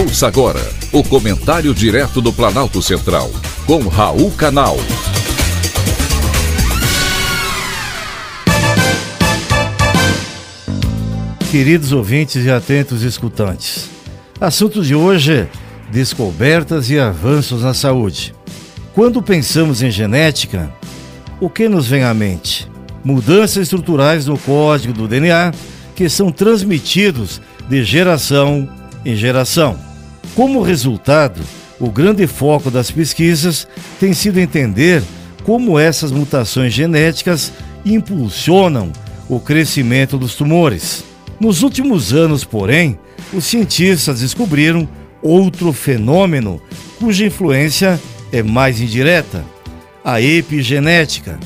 Ouça agora o comentário direto do Planalto Central, com Raul Canal. Queridos ouvintes e atentos escutantes, assunto de hoje: descobertas e avanços na saúde. Quando pensamos em genética, o que nos vem à mente? Mudanças estruturais no código do DNA que são transmitidos de geração em geração. Como resultado, o grande foco das pesquisas tem sido entender como essas mutações genéticas impulsionam o crescimento dos tumores. Nos últimos anos, porém, os cientistas descobriram outro fenômeno cuja influência é mais indireta: a epigenética.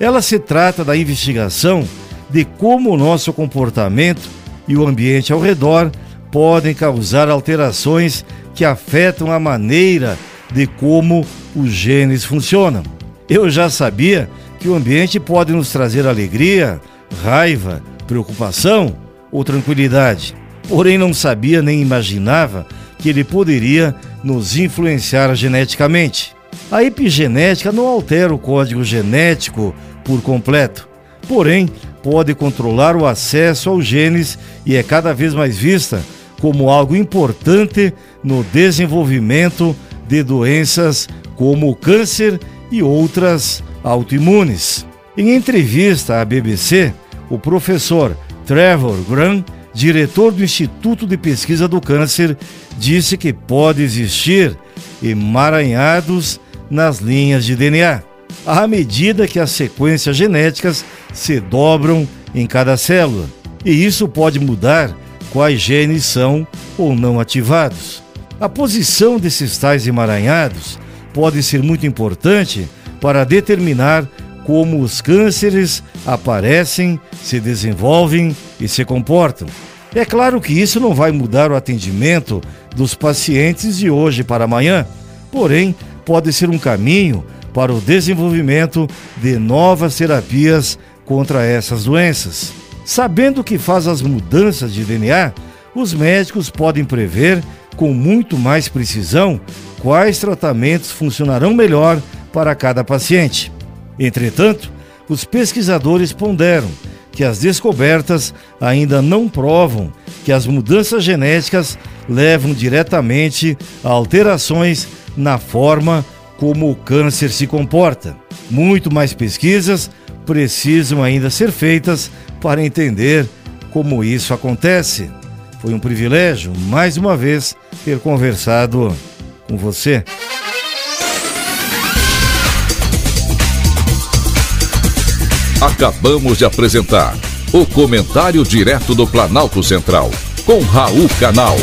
Ela se trata da investigação de como o nosso comportamento e o ambiente ao redor podem causar alterações que afetam a maneira de como os genes funcionam. Eu já sabia que o ambiente pode nos trazer alegria, raiva, preocupação ou tranquilidade. Porém, não sabia nem imaginava que ele poderia nos influenciar geneticamente. A epigenética não altera o código genético por completo, porém pode controlar o acesso aos genes e é cada vez mais vista como algo importante no desenvolvimento de doenças como o câncer e outras autoimunes. Em entrevista à BBC, o professor Trevor Graham, diretor do Instituto de Pesquisa do Câncer, disse que pode existir emaranhados nas linhas de DNA, à medida que as sequências genéticas se dobram em cada célula, e isso pode mudar quais genes são ou não ativados. A posição desses tais emaranhados pode ser muito importante para determinar como os cânceres aparecem, se desenvolvem e se comportam. É claro que isso não vai mudar o atendimento dos pacientes de hoje para amanhã, porém, pode ser um caminho para o desenvolvimento de novas terapias contra essas doenças. Sabendo que faz as mudanças de DNA, os médicos podem prever com muito mais precisão quais tratamentos funcionarão melhor para cada paciente. Entretanto, os pesquisadores ponderam que as descobertas ainda não provam que as mudanças genéticas levam diretamente a alterações na forma como o câncer se comporta. Muito mais pesquisas precisam ainda ser feitas para entender como isso acontece. Foi um privilégio, mais uma vez, ter conversado com você. Acabamos de apresentar o Comentário Direto do Planalto Central, com Raul Canal.